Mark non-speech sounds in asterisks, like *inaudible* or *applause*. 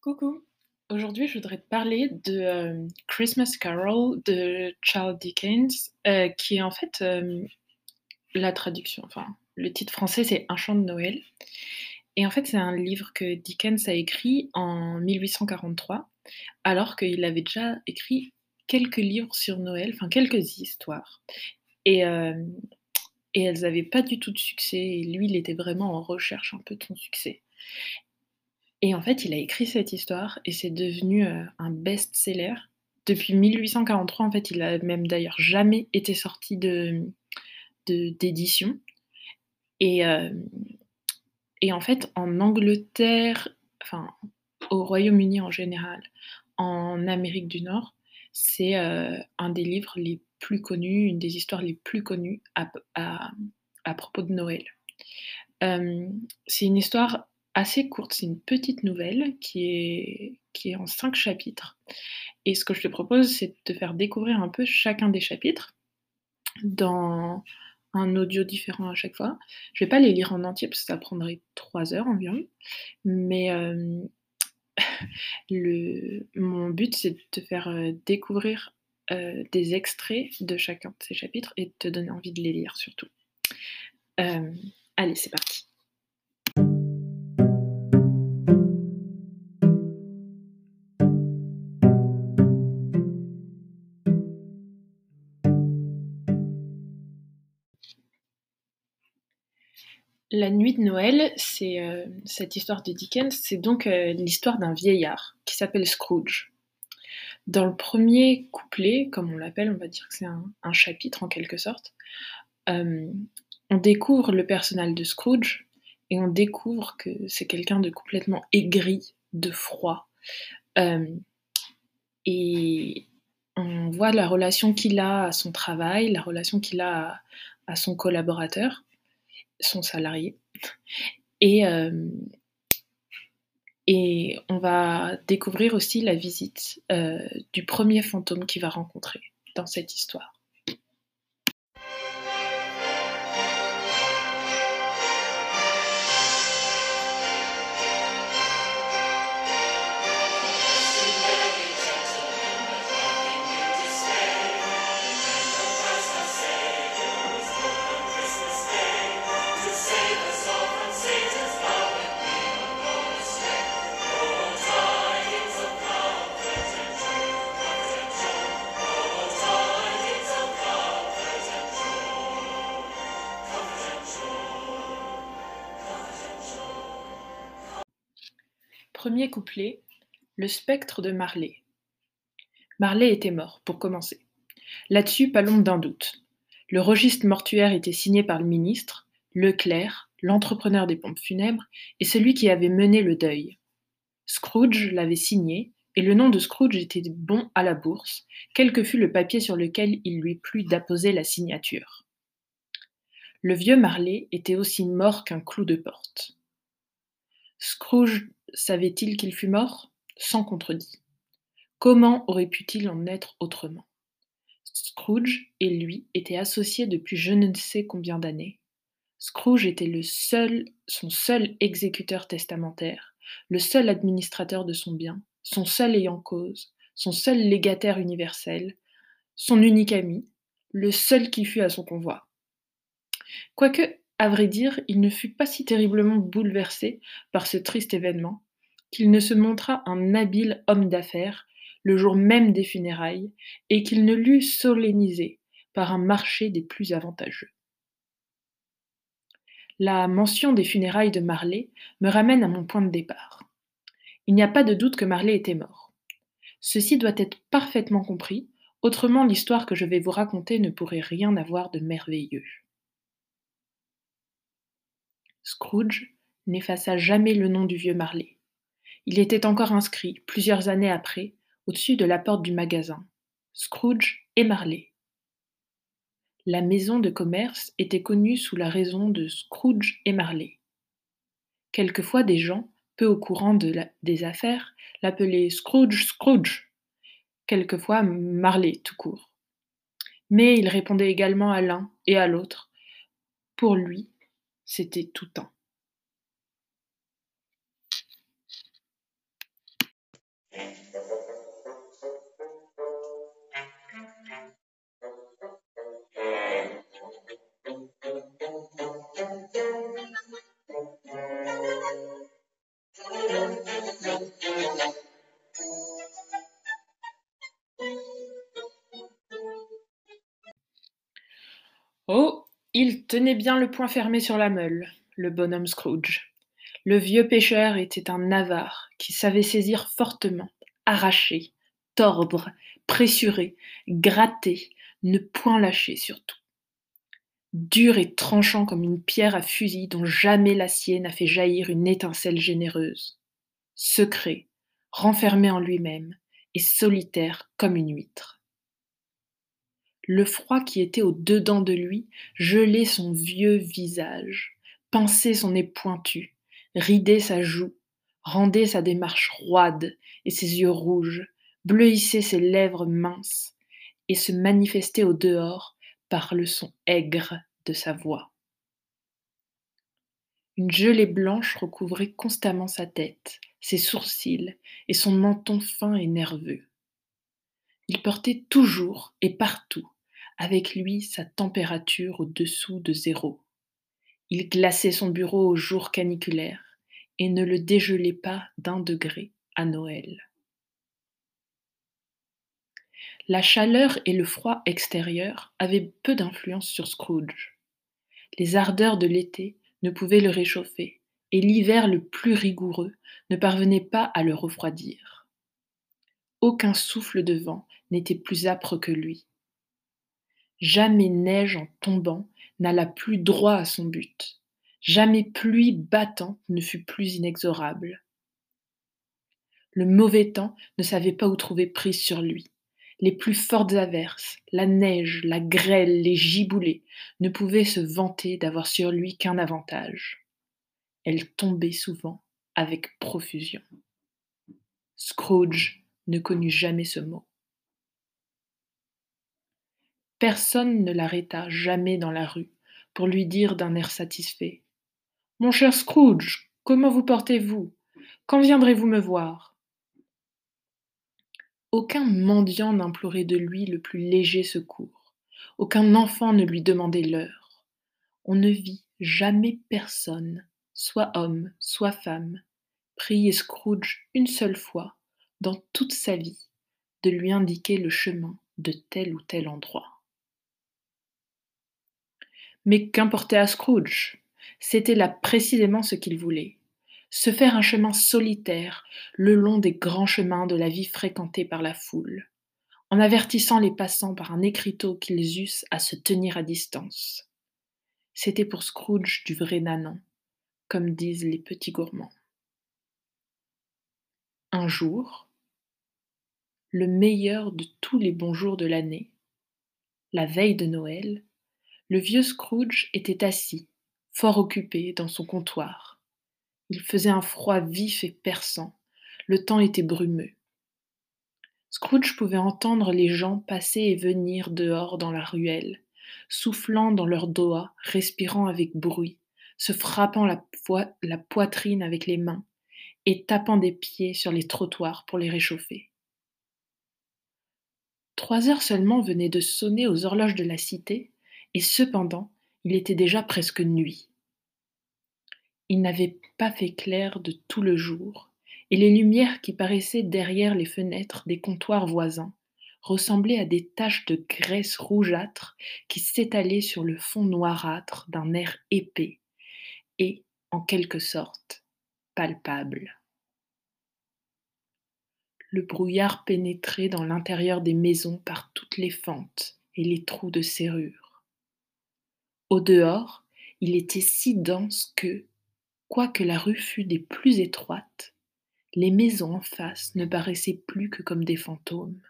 Coucou! Aujourd'hui, je voudrais te parler de, hem, Christmas Carol de Charles Dickens, heu, qui est en fait, hem, la traduction, enfin, le titre français, c'est Un chant de Noël. Et en fait, c'est un livre que Dickens a écrit en 1843, alors qu'il avait déjà écrit quelques livres sur Noël, enfin quelques histoires. Et et elles avaient pas du tout de succès et lui, il était vraiment en recherche un peu de son succès et en fait, il a écrit cette histoire et c'est devenu, heu, un best-seller. Depuis 1843, en fait, il a même d'ailleurs jamais été sorti de d'édition et hem et en fait, en Angleterre, enfin, au Royaume-Uni en général, en Amérique du Nord, c'est, heu, un des livres les plus connus, une des histoires les plus connues à à propos de Noël. C'est une histoire assez courte, c'est une petite nouvelle qui est qui est en 5 chapitres et ce que je te propose, c'est de te faire découvrir un peu chacun des chapitres dans un audio différent à chaque fois. Je vais pas les lire en entier parce que ça prendrait 3 heures environ, mais *laughs* le mon but, c'est de te faire, heu, découvrir, heu, des extraits de chacun de ces chapitres et de te donner envie de les lire surtout. Allez, c'est parti. La nuit de Noël, c'est, heu, cette histoire de Dickens, c'est donc, heu, l'histoire d'un vieillard qui s'appelle Scrooge. Dans le 1er couplet, comme on l'appelle, on va dire que c'est un chapitre en quelque sorte, hem, on découvre le personnage de Scrooge et on découvre que c'est quelqu'un de complètement aigri, de froid, et on voit la relation qu'il a à son travail, la relation qu'il a à son collaborateur, son salarié et hem et on va découvrir aussi la visite, heu, du 1er fantôme qu'il va rencontrer dans cette histoire. Couplet: Le spectre de Marley. Marley était mort, pour commencer. Là-dessus, pas l'ombre d'un doute. Le registre mortuaire était signé par le ministre, le clerc, l'entrepreneur des pompes funèbres et celui qui avait mené le deuil. Scrooge l'avait signé, et le nom de Scrooge était bon à la bourse, quel que fût le papier sur lequel il lui plût d'apposer la signature. Le vieux Marley était aussi mort qu'un clou de porte. Scrooge savait-il qu'il fût mort? Sans contredit. Comment aurait pu-il en être autrement? Scrooge et lui étaient associés depuis je ne sais combien d'années. Scrooge était le seul, son seul exécuteur testamentaire, le seul administrateur de son bien, son seul ayant cause, son seul légataire universel, son unique ami, le seul qui fût à son convoi. Quoique, à vrai dire, il ne fut pas si terriblement bouleversé par ce triste événement, qu'il ne se montra un habile homme d'affaires le jour même des funérailles, et qu'il ne l'eût solennisé par un marché des plus avantageux. La mention des funérailles de Marley me ramène à mon point de départ. Il n'y a pas de doute que Marley était mort. Ceci doit être parfaitement compris, autrement l'histoire que je vais vous raconter ne pourrait rien avoir de merveilleux. Scrooge n'effaça jamais le nom du vieux Marley. Il était encore inscrit, plusieurs années après, au-dessus de la porte du magasin. Scrooge et Marley. La maison de commerce était connue sous la raison de Scrooge et Marley. Quelquefois des gens, peu au courant des affaires, l'appelaient Scrooge Scrooge, quelquefois Marley tout court. Mais il répondait également à l'un et à l'autre. Pour lui, c'était tout un. Il tenait bien le poing fermé sur la meule, le bonhomme Scrooge. Le vieux pêcheur était un avare qui savait saisir fortement, arracher, tordre, pressurer, gratter, ne point lâcher surtout. Dur et tranchant comme une pierre à fusil dont jamais l'acier n'a fait jaillir une étincelle généreuse. Secret, renfermé en lui-même, et solitaire comme une huître. Le froid qui était au dedans de lui gelait son vieux visage, pinçait son nez pointu, ridait sa joue, rendait sa démarche roide et ses yeux rouges, bleuissait ses lèvres minces, et se manifestait au dehors par le son aigre de sa voix. Une gelée blanche recouvrait constamment sa tête, ses sourcils et son menton fin et nerveux. Il portait toujours et partout avec lui sa température au-dessous de zéro. Il glaçait son bureau au jour caniculaire et ne le dégelait pas d'un degré à Noël. La chaleur et le froid extérieur avaient peu d'influence sur Scrooge. Les ardeurs de l'été ne pouvaient le réchauffer, et l'hiver le plus rigoureux ne parvenait pas à le refroidir. Aucun souffle de vent n'était plus âpre que lui. Jamais neige en tombant n'alla plus droit à son but. Jamais pluie battante ne fut plus inexorable. Le mauvais temps ne savait pas où trouver prise sur lui. Les plus fortes averses, la neige, la grêle, les giboulées ne pouvaient se vanter d'avoir sur lui qu'un avantage. Elles tombaient souvent avec profusion. Scrooge ne connut jamais ce mot. Personne ne l'arrêta jamais dans la rue pour lui dire d'un air satisfait Mon cher Scrooge, comment vous portez-vous? Quand viendrez-vous me voir? Aucun mendiant n'implorait de lui le plus léger secours. Aucun enfant ne lui demandait l'heure. On ne vit jamais personne, soit homme, soit femme, prier Scrooge une seule fois, dans toute sa vie, de lui indiquer le chemin de tel ou tel endroit. Mais qu'importait à Scrooge? C'était là précisément ce qu'il voulait se faire un chemin solitaire le long des grands chemins de la vie fréquentée par la foule, en avertissant les passants par un écriteau qu'ils eussent à se tenir à distance. C'était pour Scrooge du vrai nanan, comme disent les petits gourmands. Un jour, le meilleur de tous les bons jours de l'année, la veille de Noël, le vieux Scrooge était assis, fort occupé, dans son comptoir il faisait un froid vif et perçant. Le temps était brumeux. Scrooge pouvait entendre les gens passer et venir dehors dans la ruelle, soufflant dans leurs doigts, respirant avec bruit, se frappant la, poitrine avec les mains et tapant des pieds sur les trottoirs pour les réchauffer. Trois heures seulement venaient de sonner aux horloges de la cité, et cependant il était déjà presque nuit. Il n'avait pas fait clair de tout le jour, et les lumières qui paraissaient derrière les fenêtres des comptoirs voisins ressemblaient à des taches de graisse rougeâtre qui s'étalaient sur le fond noirâtre d'un air épais et, en quelque sorte, palpable. Le brouillard pénétrait dans l'intérieur des maisons par toutes les fentes et les trous de serrure. Au dehors, il était si dense que, Quoique la rue fût des plus étroites, les maisons en face ne paraissaient plus que comme des fantômes.